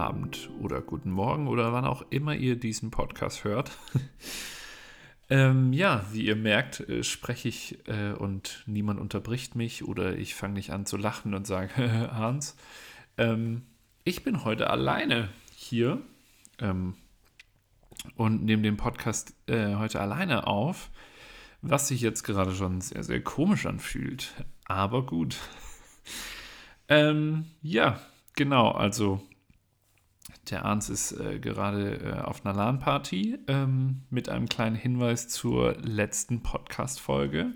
Abend oder guten Morgen oder wann auch immer ihr diesen Podcast hört. ähm, ja, wie ihr merkt, äh, spreche ich äh, und niemand unterbricht mich oder ich fange nicht an zu lachen und sage, Hans, ähm, ich bin heute alleine hier ähm, und nehme den Podcast äh, heute alleine auf, was sich jetzt gerade schon sehr, sehr komisch anfühlt. Aber gut. ähm, ja, genau, also der Arns ist äh, gerade äh, auf einer LAN-Party ähm, mit einem kleinen Hinweis zur letzten Podcast-Folge.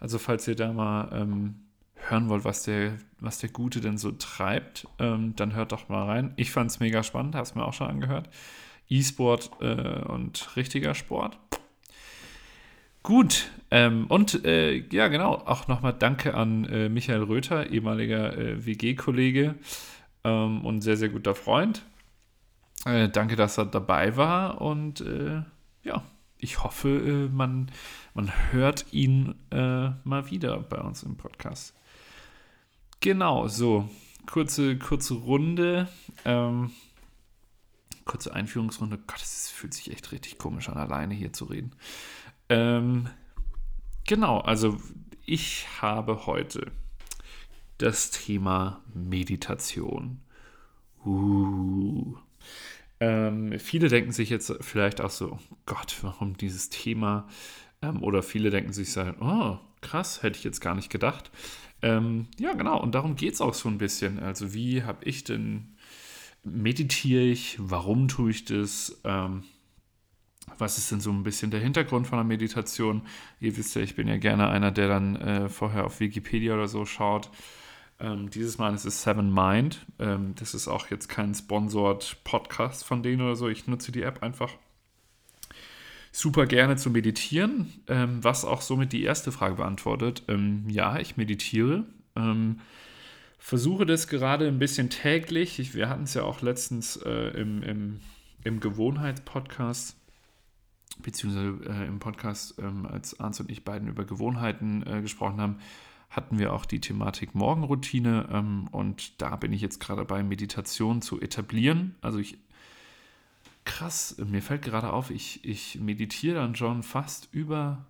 Also, falls ihr da mal ähm, hören wollt, was der, was der Gute denn so treibt, ähm, dann hört doch mal rein. Ich fand es mega spannend, hast mir auch schon angehört. E-Sport äh, und richtiger Sport. Gut, ähm, und äh, ja, genau, auch nochmal Danke an äh, Michael Röther, ehemaliger äh, WG-Kollege ähm, und sehr, sehr guter Freund. Äh, danke, dass er dabei war und äh, ja, ich hoffe, man, man hört ihn mal wieder bei uns im Podcast. Genau, so. Kurze, kurze Runde. Ähm, kurze Einführungsrunde. Gott, es fühlt sich echt richtig komisch an, alleine hier zu reden. Ähm, genau, also ich habe heute das Thema Meditation. Uh. Ähm, viele denken sich jetzt vielleicht auch so, oh Gott, warum dieses Thema? Ähm, oder viele denken sich so, oh, krass, hätte ich jetzt gar nicht gedacht. Ähm, ja, genau, und darum geht es auch so ein bisschen. Also, wie habe ich denn, meditiere ich, warum tue ich das? Ähm, was ist denn so ein bisschen der Hintergrund von der Meditation? Ihr wisst ja, ich bin ja gerne einer, der dann äh, vorher auf Wikipedia oder so schaut. Ähm, dieses Mal ist es Seven Mind. Ähm, das ist auch jetzt kein Sponsored Podcast von denen oder so. Ich nutze die App einfach super gerne zu meditieren, ähm, was auch somit die erste Frage beantwortet. Ähm, ja, ich meditiere. Ähm, versuche das gerade ein bisschen täglich. Ich, wir hatten es ja auch letztens äh, im, im, im Gewohnheitspodcast, beziehungsweise äh, im Podcast, ähm, als Arndt und ich beiden über Gewohnheiten äh, gesprochen haben, hatten wir auch die Thematik Morgenroutine ähm, und da bin ich jetzt gerade dabei, Meditation zu etablieren. Also ich krass, mir fällt gerade auf, ich, ich meditiere dann schon fast über,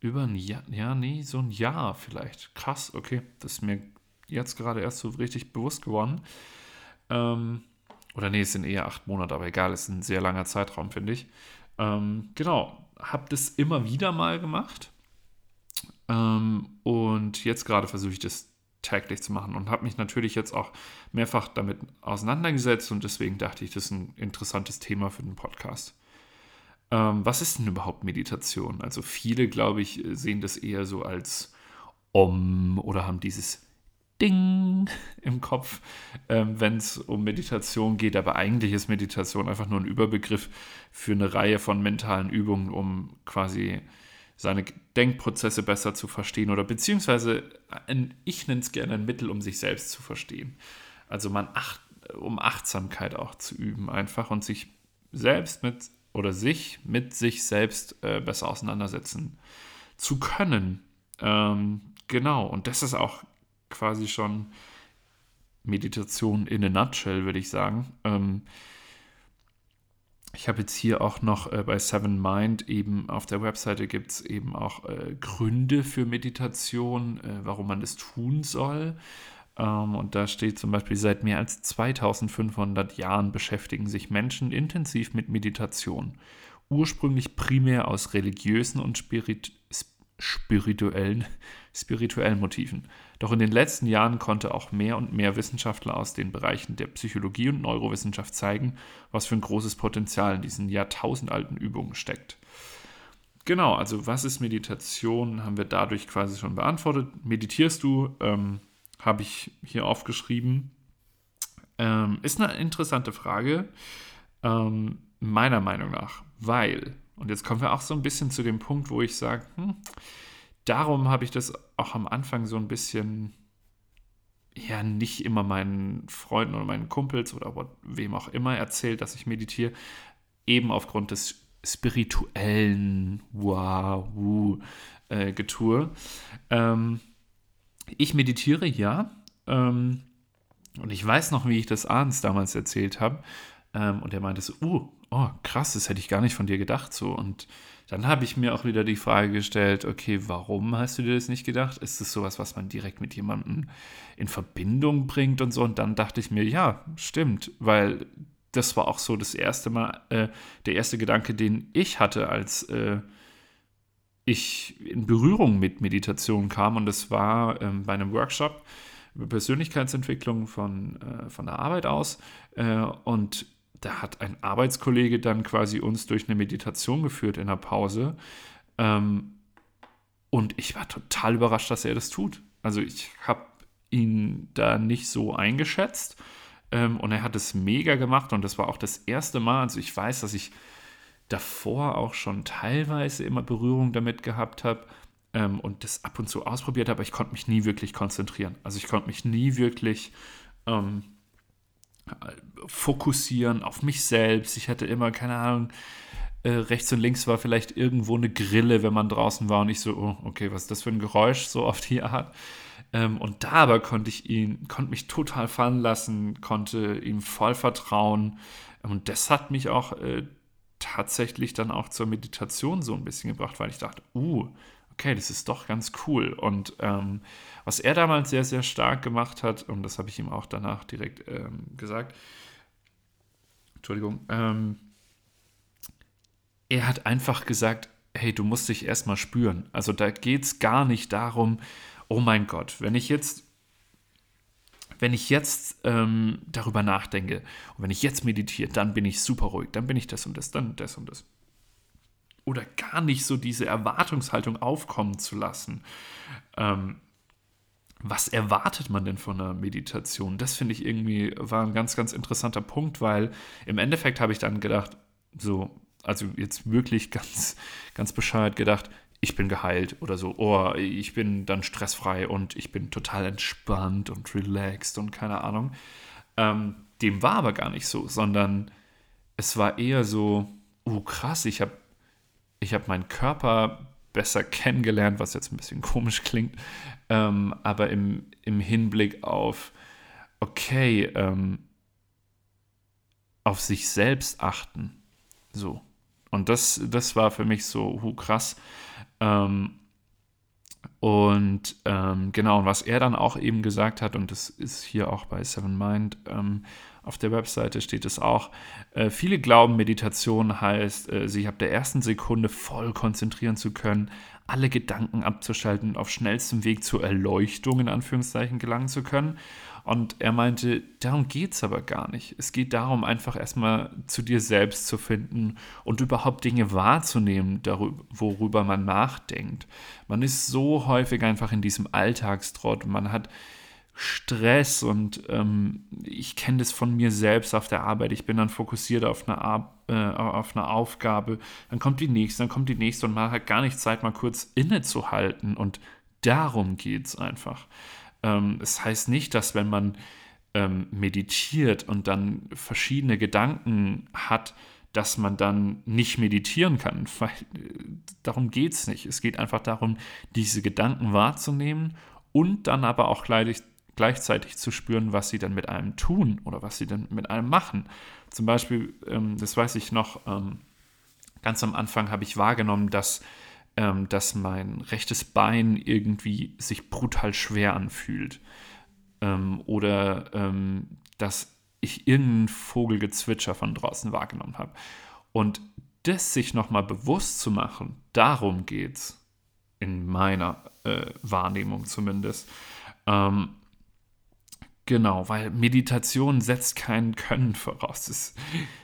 über ein Jahr, ja, nee, so ein Jahr vielleicht. Krass, okay, das ist mir jetzt gerade erst so richtig bewusst geworden. Ähm, oder nee, es sind eher acht Monate, aber egal, es ist ein sehr langer Zeitraum, finde ich. Ähm, genau, habe das immer wieder mal gemacht. Ähm, und jetzt gerade versuche ich das täglich zu machen und habe mich natürlich jetzt auch mehrfach damit auseinandergesetzt und deswegen dachte ich, das ist ein interessantes Thema für den Podcast. Ähm, was ist denn überhaupt Meditation? Also viele, glaube ich, sehen das eher so als Om oder haben dieses Ding im Kopf, ähm, wenn es um Meditation geht. Aber eigentlich ist Meditation einfach nur ein Überbegriff für eine Reihe von mentalen Übungen, um quasi seine Denkprozesse besser zu verstehen oder beziehungsweise ein, ich nenne es gerne ein Mittel, um sich selbst zu verstehen. Also man acht, um Achtsamkeit auch zu üben einfach und sich selbst mit oder sich mit sich selbst äh, besser auseinandersetzen zu können. Ähm, genau, und das ist auch quasi schon Meditation in a nutshell, würde ich sagen. Ähm, ich habe jetzt hier auch noch äh, bei Seven Mind eben auf der Webseite gibt es eben auch äh, Gründe für Meditation, äh, warum man das tun soll. Ähm, und da steht zum Beispiel, seit mehr als 2500 Jahren beschäftigen sich Menschen intensiv mit Meditation. Ursprünglich primär aus religiösen und spirit spirituellen, spirituellen Motiven. Doch in den letzten Jahren konnte auch mehr und mehr Wissenschaftler aus den Bereichen der Psychologie und Neurowissenschaft zeigen, was für ein großes Potenzial in diesen jahrtausendalten Übungen steckt. Genau, also was ist Meditation, haben wir dadurch quasi schon beantwortet. Meditierst du, ähm, habe ich hier aufgeschrieben. Ähm, ist eine interessante Frage, ähm, meiner Meinung nach, weil und jetzt kommen wir auch so ein bisschen zu dem Punkt, wo ich sage, hm, darum habe ich das auch am Anfang so ein bisschen, ja, nicht immer meinen Freunden oder meinen Kumpels oder wem auch immer erzählt, dass ich meditiere, eben aufgrund des spirituellen Wow, äh, Getue. Ähm, ich meditiere, ja. Ähm, Und ich weiß noch, wie ich das abends damals erzählt habe. Ähm, und er meinte so, uh, oh, krass, das hätte ich gar nicht von dir gedacht so. Und dann habe ich mir auch wieder die Frage gestellt, okay, warum hast du dir das nicht gedacht? Ist das sowas, was man direkt mit jemandem in Verbindung bringt und so? Und dann dachte ich mir, ja, stimmt, weil das war auch so das erste Mal, äh, der erste Gedanke, den ich hatte, als äh, ich in Berührung mit Meditation kam. Und das war ähm, bei einem Workshop über Persönlichkeitsentwicklung von, äh, von der Arbeit aus. Äh, und da hat ein Arbeitskollege dann quasi uns durch eine Meditation geführt in der Pause. Ähm, und ich war total überrascht, dass er das tut. Also ich habe ihn da nicht so eingeschätzt. Ähm, und er hat es mega gemacht. Und das war auch das erste Mal. Also ich weiß, dass ich davor auch schon teilweise immer Berührung damit gehabt habe ähm, und das ab und zu ausprobiert habe, aber ich konnte mich nie wirklich konzentrieren. Also ich konnte mich nie wirklich ähm, fokussieren auf mich selbst. Ich hatte immer, keine Ahnung, äh, rechts und links war vielleicht irgendwo eine Grille, wenn man draußen war und ich so, oh, okay, was ist das für ein Geräusch, so auf die Art. Ähm, und da aber konnte ich ihn, konnte mich total fallen lassen, konnte ihm voll vertrauen. Und das hat mich auch äh, tatsächlich dann auch zur Meditation so ein bisschen gebracht, weil ich dachte, uh, okay, das ist doch ganz cool. Und ähm, was er damals sehr, sehr stark gemacht hat, und das habe ich ihm auch danach direkt ähm, gesagt, Entschuldigung, ähm, er hat einfach gesagt, hey, du musst dich erstmal spüren. Also da geht es gar nicht darum, oh mein Gott, wenn ich jetzt, wenn ich jetzt ähm, darüber nachdenke und wenn ich jetzt meditiere, dann bin ich super ruhig, dann bin ich das und das, dann das und das oder gar nicht so diese Erwartungshaltung aufkommen zu lassen. Ähm, was erwartet man denn von einer Meditation? Das finde ich irgendwie war ein ganz, ganz interessanter Punkt, weil im Endeffekt habe ich dann gedacht, so, also jetzt wirklich ganz, ganz bescheuert gedacht, ich bin geheilt oder so, oh, ich bin dann stressfrei und ich bin total entspannt und relaxed und keine Ahnung. Ähm, dem war aber gar nicht so, sondern es war eher so, oh krass, ich habe ich habe meinen Körper besser kennengelernt, was jetzt ein bisschen komisch klingt, ähm, aber im, im Hinblick auf, okay, ähm, auf sich selbst achten. So. Und das, das war für mich so hu, krass. Ähm, und ähm, genau, und was er dann auch eben gesagt hat, und das ist hier auch bei Seven Mind, ähm, auf der Webseite steht es auch. Äh, viele glauben, Meditation heißt, äh, sich ab der ersten Sekunde voll konzentrieren zu können, alle Gedanken abzuschalten und auf schnellstem Weg zur Erleuchtung in Anführungszeichen gelangen zu können. Und er meinte, darum geht es aber gar nicht. Es geht darum, einfach erstmal zu dir selbst zu finden und überhaupt Dinge wahrzunehmen, darüber, worüber man nachdenkt. Man ist so häufig einfach in diesem Alltagstrott. Man hat Stress und ähm, ich kenne das von mir selbst auf der Arbeit. Ich bin dann fokussiert auf eine, äh, auf eine Aufgabe, dann kommt die nächste, dann kommt die nächste und man hat gar nicht Zeit, mal kurz innezuhalten und darum geht es einfach. Ähm, es das heißt nicht, dass wenn man ähm, meditiert und dann verschiedene Gedanken hat, dass man dann nicht meditieren kann, weil äh, darum geht es nicht. Es geht einfach darum, diese Gedanken wahrzunehmen und dann aber auch gleich, gleichzeitig zu spüren, was sie dann mit einem tun oder was sie dann mit einem machen. Zum Beispiel, ähm, das weiß ich noch, ähm, ganz am Anfang habe ich wahrgenommen, dass, ähm, dass mein rechtes Bein irgendwie sich brutal schwer anfühlt. Ähm, oder ähm, dass ich irgendeinen Vogelgezwitscher von draußen wahrgenommen habe. Und das sich nochmal bewusst zu machen, darum geht es in meiner äh, Wahrnehmung zumindest. Ähm, Genau, weil Meditation setzt kein Können voraus. Das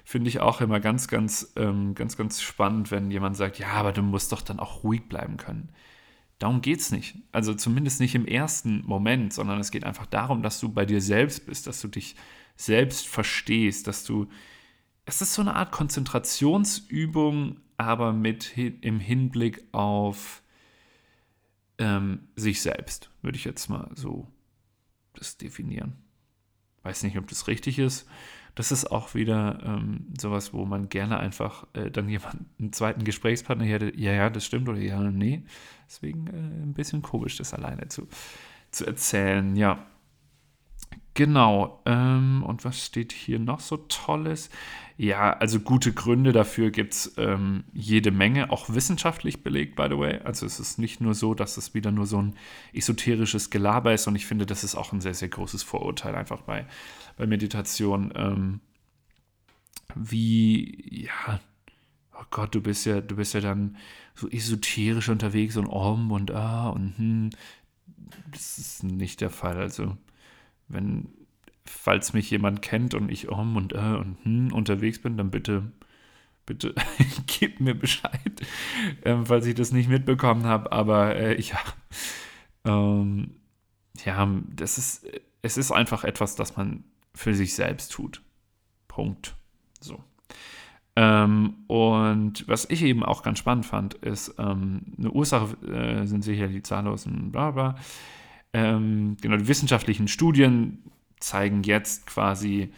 finde ich auch immer ganz, ganz, ähm, ganz, ganz spannend, wenn jemand sagt, ja, aber du musst doch dann auch ruhig bleiben können. Darum geht es nicht. Also zumindest nicht im ersten Moment, sondern es geht einfach darum, dass du bei dir selbst bist, dass du dich selbst verstehst, dass du. Es ist so eine Art Konzentrationsübung, aber mit im Hinblick auf ähm, sich selbst, würde ich jetzt mal so das definieren. Weiß nicht, ob das richtig ist. Das ist auch wieder ähm, sowas, wo man gerne einfach äh, dann jemanden, einen zweiten Gesprächspartner hätte, ja, ja, das stimmt oder ja, nee. Deswegen äh, ein bisschen komisch, das alleine zu, zu erzählen. Ja, genau. Ähm, und was steht hier noch so Tolles? Ja, also gute Gründe dafür gibt es ähm, jede Menge, auch wissenschaftlich belegt, by the way. Also es ist nicht nur so, dass es wieder nur so ein esoterisches Gelaber ist und ich finde, das ist auch ein sehr, sehr großes Vorurteil einfach bei, bei Meditation. Ähm, wie, ja, oh Gott, du bist ja, du bist ja dann so esoterisch unterwegs und om und ah und hm. Das ist nicht der Fall. Also, wenn falls mich jemand kennt und ich um und äh und hm unterwegs bin, dann bitte, bitte gib mir Bescheid, ähm, falls ich das nicht mitbekommen habe. Aber äh, ja, ähm, ja, das ist, es ist einfach etwas, das man für sich selbst tut. Punkt. So. Ähm, und was ich eben auch ganz spannend fand, ist, ähm, eine Ursache äh, sind sicher die zahllosen bla bla. Ähm, genau, die wissenschaftlichen Studien zeigen jetzt quasi,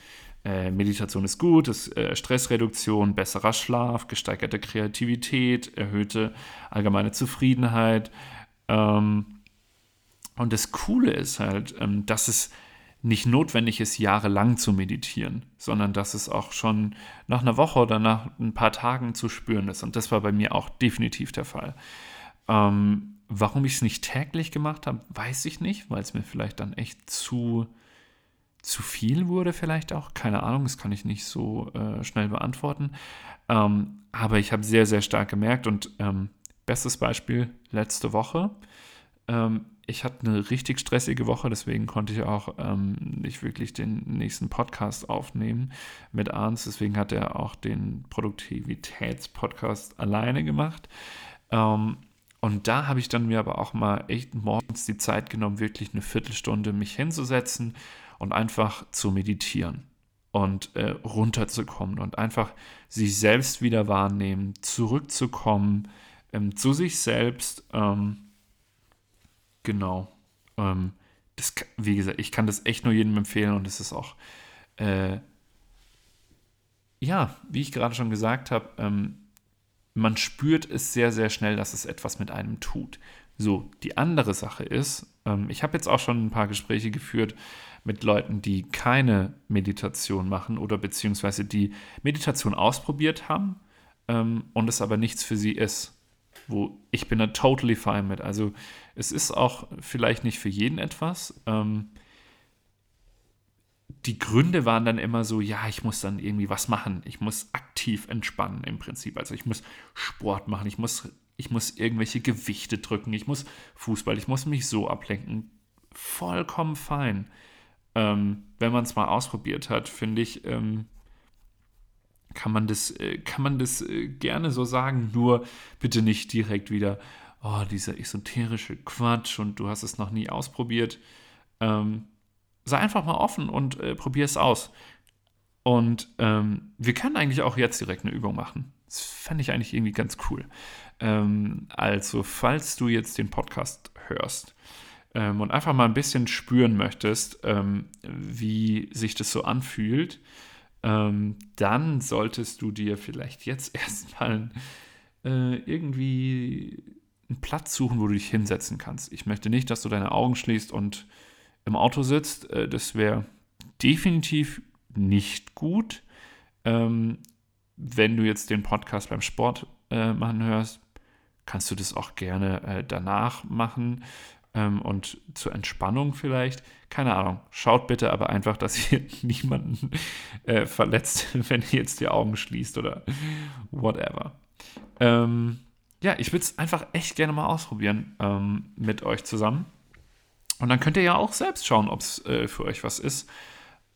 äh, Meditation ist gut, ist, äh, Stressreduktion, besserer Schlaf, gesteigerte Kreativität, erhöhte allgemeine Zufriedenheit. Ähm, und das Coole ist halt, ähm, dass es nicht notwendig ist, jahrelang zu meditieren, sondern dass es auch schon nach einer Woche oder nach ein paar Tagen zu spüren ist. Und das war bei mir auch definitiv der Fall. Ähm, warum ich es nicht täglich gemacht habe, weiß ich nicht, weil es mir vielleicht dann echt zu zu viel wurde vielleicht auch. Keine Ahnung, das kann ich nicht so äh, schnell beantworten. Ähm, aber ich habe sehr, sehr stark gemerkt und ähm, bestes Beispiel letzte Woche. Ähm, ich hatte eine richtig stressige Woche, deswegen konnte ich auch ähm, nicht wirklich den nächsten Podcast aufnehmen mit Arns. Deswegen hat er auch den Produktivitätspodcast alleine gemacht. Ähm, und da habe ich dann mir aber auch mal echt morgens die Zeit genommen, wirklich eine Viertelstunde mich hinzusetzen und einfach zu meditieren und äh, runterzukommen und einfach sich selbst wieder wahrnehmen, zurückzukommen ähm, zu sich selbst. Ähm, genau. Ähm, das, wie gesagt, ich kann das echt nur jedem empfehlen und es ist auch, äh, ja, wie ich gerade schon gesagt habe, ähm, man spürt es sehr, sehr schnell, dass es etwas mit einem tut. So, die andere Sache ist, ähm, ich habe jetzt auch schon ein paar Gespräche geführt mit Leuten, die keine Meditation machen oder beziehungsweise die Meditation ausprobiert haben ähm, und es aber nichts für sie ist. Wo ich bin da totally fine mit. Also es ist auch vielleicht nicht für jeden etwas. Die Gründe waren dann immer so, ja, ich muss dann irgendwie was machen. Ich muss aktiv entspannen im Prinzip. Also ich muss Sport machen, ich muss, ich muss irgendwelche Gewichte drücken, ich muss Fußball, ich muss mich so ablenken. Vollkommen fein ähm, wenn man es mal ausprobiert hat, finde ich, ähm, kann man das, äh, kann man das äh, gerne so sagen, nur bitte nicht direkt wieder, oh, dieser esoterische Quatsch und du hast es noch nie ausprobiert. Ähm, sei einfach mal offen und äh, probier es aus. Und ähm, wir können eigentlich auch jetzt direkt eine Übung machen. Das fände ich eigentlich irgendwie ganz cool. Ähm, also, falls du jetzt den Podcast hörst, ähm, und einfach mal ein bisschen spüren möchtest, ähm, wie sich das so anfühlt, ähm, dann solltest du dir vielleicht jetzt erstmal äh, irgendwie einen Platz suchen, wo du dich hinsetzen kannst. Ich möchte nicht, dass du deine Augen schließt und im Auto sitzt. Äh, das wäre definitiv nicht gut. Ähm, wenn du jetzt den Podcast beim Sport äh, machen hörst, kannst du das auch gerne äh, danach machen ähm, und zur Entspannung vielleicht. Keine Ahnung. Schaut bitte aber einfach, dass ihr niemanden äh, verletzt, wenn ihr jetzt die Augen schließt oder whatever. Ähm, ja, ich würde es einfach echt gerne mal ausprobieren ähm, mit euch zusammen. Und dann könnt ihr ja auch selbst schauen, ob es äh, für euch was ist.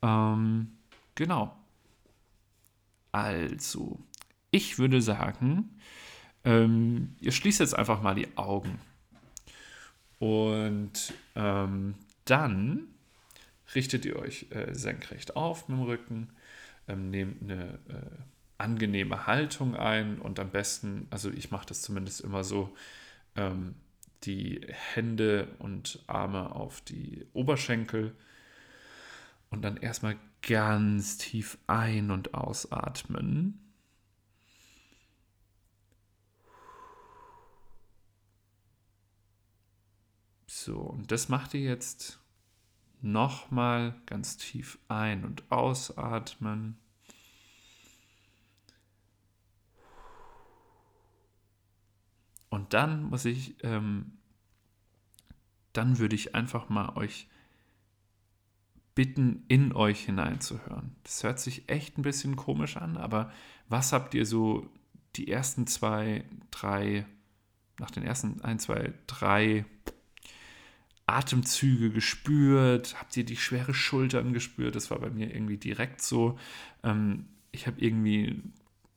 Ähm, genau. Also, ich würde sagen, ähm, ihr schließt jetzt einfach mal die Augen. Und ähm, dann richtet ihr euch äh, senkrecht auf mit dem Rücken, ähm, nehmt eine äh, angenehme Haltung ein und am besten, also ich mache das zumindest immer so, ähm, die Hände und Arme auf die Oberschenkel und dann erstmal ganz tief ein- und ausatmen. So, und das macht ihr jetzt nochmal ganz tief ein- und ausatmen. Und dann muss ich, ähm, dann würde ich einfach mal euch bitten, in euch hineinzuhören. Das hört sich echt ein bisschen komisch an, aber was habt ihr so die ersten zwei, drei, nach den ersten ein, zwei, drei Atemzüge gespürt? Habt ihr die schwere Schultern gespürt? Das war bei mir irgendwie direkt so. Ähm, ich habe irgendwie einen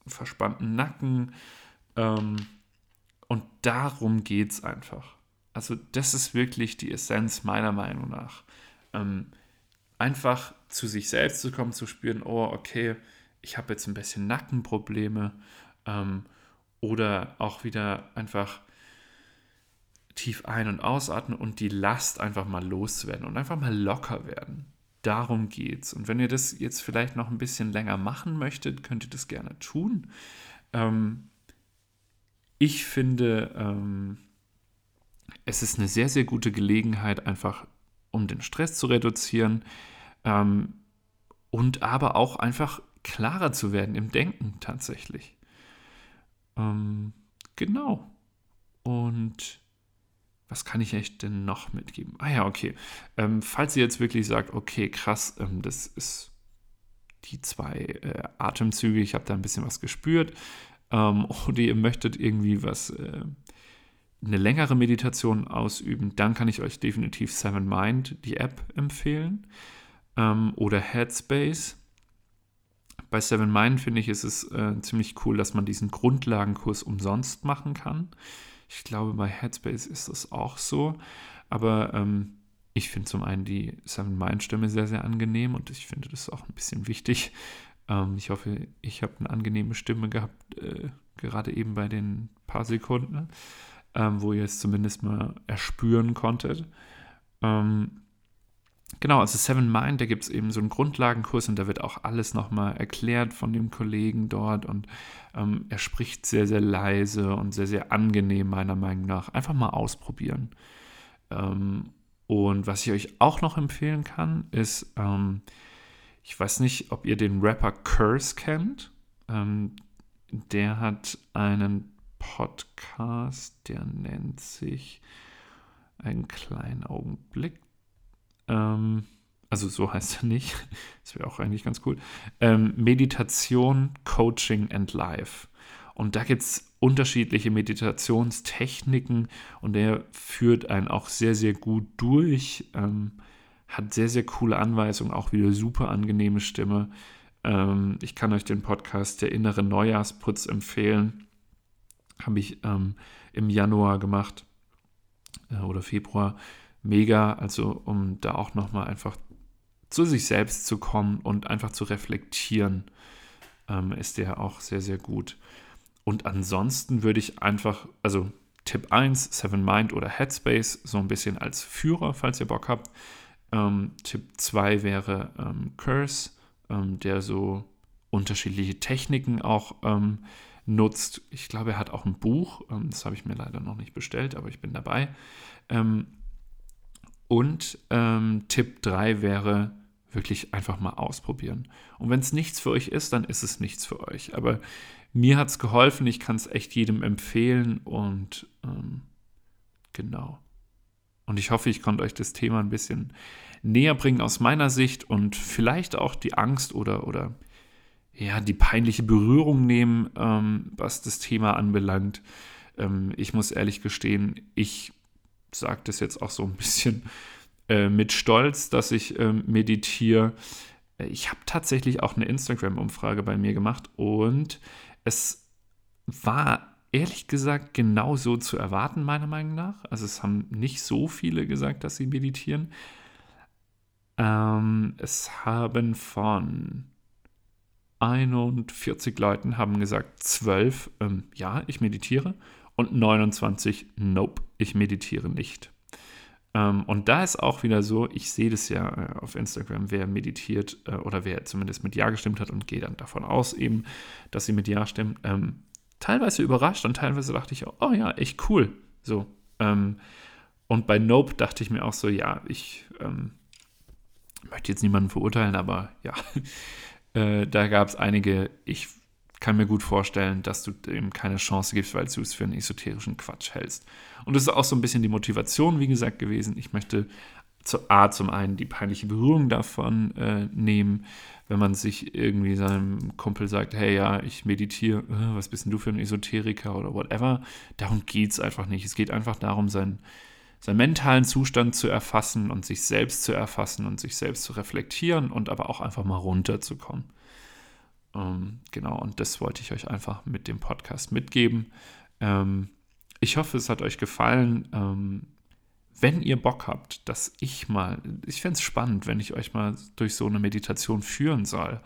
verspannten Nacken. Und darum geht es einfach. Also das ist wirklich die Essenz meiner Meinung nach. Ähm, einfach zu sich selbst zu kommen, zu spüren, oh, okay, ich habe jetzt ein bisschen Nackenprobleme. Ähm, oder auch wieder einfach tief ein- und ausatmen und die Last einfach mal loszuwerden und einfach mal locker werden. Darum geht's. Und wenn ihr das jetzt vielleicht noch ein bisschen länger machen möchtet, könnt ihr das gerne tun. Ähm, ich finde, ähm, es ist eine sehr, sehr gute Gelegenheit, einfach um den Stress zu reduzieren ähm, und aber auch einfach klarer zu werden im Denken tatsächlich. Ähm, genau. Und was kann ich euch denn noch mitgeben? Ah ja, okay. Ähm, falls ihr jetzt wirklich sagt, okay, krass, ähm, das ist die zwei äh, Atemzüge, ich habe da ein bisschen was gespürt, ähm, oder ihr möchtet irgendwie was, äh, eine längere Meditation ausüben, dann kann ich euch definitiv Seven Mind, die App, empfehlen. Ähm, oder Headspace. Bei Seven Mind finde ich, ist es äh, ziemlich cool, dass man diesen Grundlagenkurs umsonst machen kann. Ich glaube, bei Headspace ist das auch so. Aber ähm, ich finde zum einen die Seven Mind Stimme sehr, sehr angenehm und ich finde das auch ein bisschen wichtig, ähm, ich hoffe, ich habe eine angenehme Stimme gehabt, äh, gerade eben bei den paar Sekunden, ähm, wo ihr es zumindest mal erspüren konntet. Ähm, genau, also Seven Mind, da gibt es eben so einen Grundlagenkurs und da wird auch alles nochmal erklärt von dem Kollegen dort und ähm, er spricht sehr, sehr leise und sehr, sehr angenehm meiner Meinung nach. Einfach mal ausprobieren. Ähm, und was ich euch auch noch empfehlen kann, ist, ähm, ich weiß nicht, ob ihr den Rapper Curse kennt. Ähm, der hat einen Podcast, der nennt sich einen kleinen Augenblick. Ähm, also so heißt er nicht. Das wäre auch eigentlich ganz cool. Ähm, Meditation, Coaching and Life. Und da gibt es unterschiedliche Meditationstechniken und der führt einen auch sehr, sehr gut durch. Ähm, hat sehr, sehr coole Anweisungen, auch wieder super angenehme Stimme. Ähm, ich kann euch den Podcast Der innere Neujahrsputz empfehlen. Habe ich ähm, im Januar gemacht äh, oder Februar. Mega, also um da auch nochmal einfach zu sich selbst zu kommen und einfach zu reflektieren, ähm, ist der auch sehr, sehr gut. Und ansonsten würde ich einfach, also Tipp 1, Seven Mind oder Headspace, so ein bisschen als Führer, falls ihr Bock habt. Ähm, Tipp 2 wäre ähm, Curse, ähm, der so unterschiedliche Techniken auch ähm, nutzt. Ich glaube, er hat auch ein Buch, ähm, das habe ich mir leider noch nicht bestellt, aber ich bin dabei. Ähm, und Tipp 3 wäre wirklich einfach mal ausprobieren. Und wenn es nichts für euch ist, dann ist es nichts für euch. Aber mir hat es geholfen, ich kann es echt jedem empfehlen und genau. Und ich hoffe, ich konnte euch das Thema ein bisschen näher bringen aus meiner Sicht und vielleicht auch die Angst oder, oder ja, die peinliche Berührung nehmen, ähm, was das Thema anbelangt. Ähm, ich muss ehrlich gestehen, ich sage das jetzt auch so ein bisschen äh, mit Stolz, dass ich äh, meditiere. Ich habe tatsächlich auch eine Instagram-Umfrage bei mir gemacht und es war ehrlich gesagt genauso zu erwarten, meiner Meinung nach. Also es haben nicht so viele gesagt, dass sie meditieren. Ähm, es haben von 41 Leuten haben gesagt, 12, ähm, ja, ich meditiere. Und 29, nope, ich meditiere nicht. Ähm, und da ist auch wieder so, ich sehe das ja äh, auf Instagram, wer meditiert äh, oder wer zumindest mit Ja gestimmt hat und gehe dann davon aus eben, dass sie mit Ja stimmen. Ähm, teilweise überrascht und teilweise dachte ich, oh ja, echt cool. So. Ähm, und bei Nope dachte ich mir auch so, ja, ich ähm, möchte jetzt niemanden verurteilen, aber ja, äh, da gab es einige, ich kann mir gut vorstellen, dass du dem keine Chance gibst, weil du es für einen esoterischen Quatsch hältst. Und das ist auch so ein bisschen die Motivation, wie gesagt, gewesen. Ich möchte zur A zum einen die peinliche Berührung davon äh, nehmen, wenn man sich irgendwie seinem Kumpel sagt, hey ja, ich meditiere, äh, was bist denn du für ein Esoteriker oder whatever. Darum geht es einfach nicht. Es geht einfach darum, seinen, seinen mentalen Zustand zu erfassen und sich selbst zu erfassen und sich selbst zu reflektieren und aber auch einfach mal runterzukommen. Ähm, genau, und das wollte ich euch einfach mit dem Podcast mitgeben. Ähm, ich hoffe, es hat euch gefallen. Ähm, wenn ihr Bock habt, dass ich mal, ich fände es spannend, wenn ich euch mal durch so eine Meditation führen soll,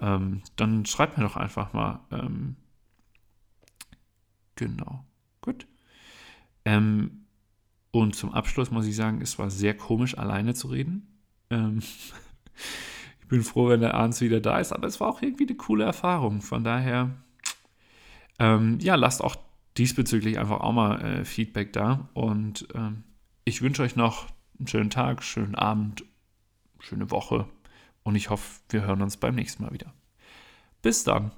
ähm, dann schreibt mir doch einfach mal. Ähm, genau, gut. Ähm, und zum Abschluss muss ich sagen, es war sehr komisch, alleine zu reden. Ähm, bin froh, wenn der Arns wieder da ist, aber es war auch irgendwie eine coole Erfahrung. Von daher, ähm, ja, lasst auch diesbezüglich einfach auch mal äh, Feedback da. Und ähm, ich wünsche euch noch einen schönen Tag, schönen Abend, schöne Woche und ich hoffe, wir hören uns beim nächsten Mal wieder. Bis dann.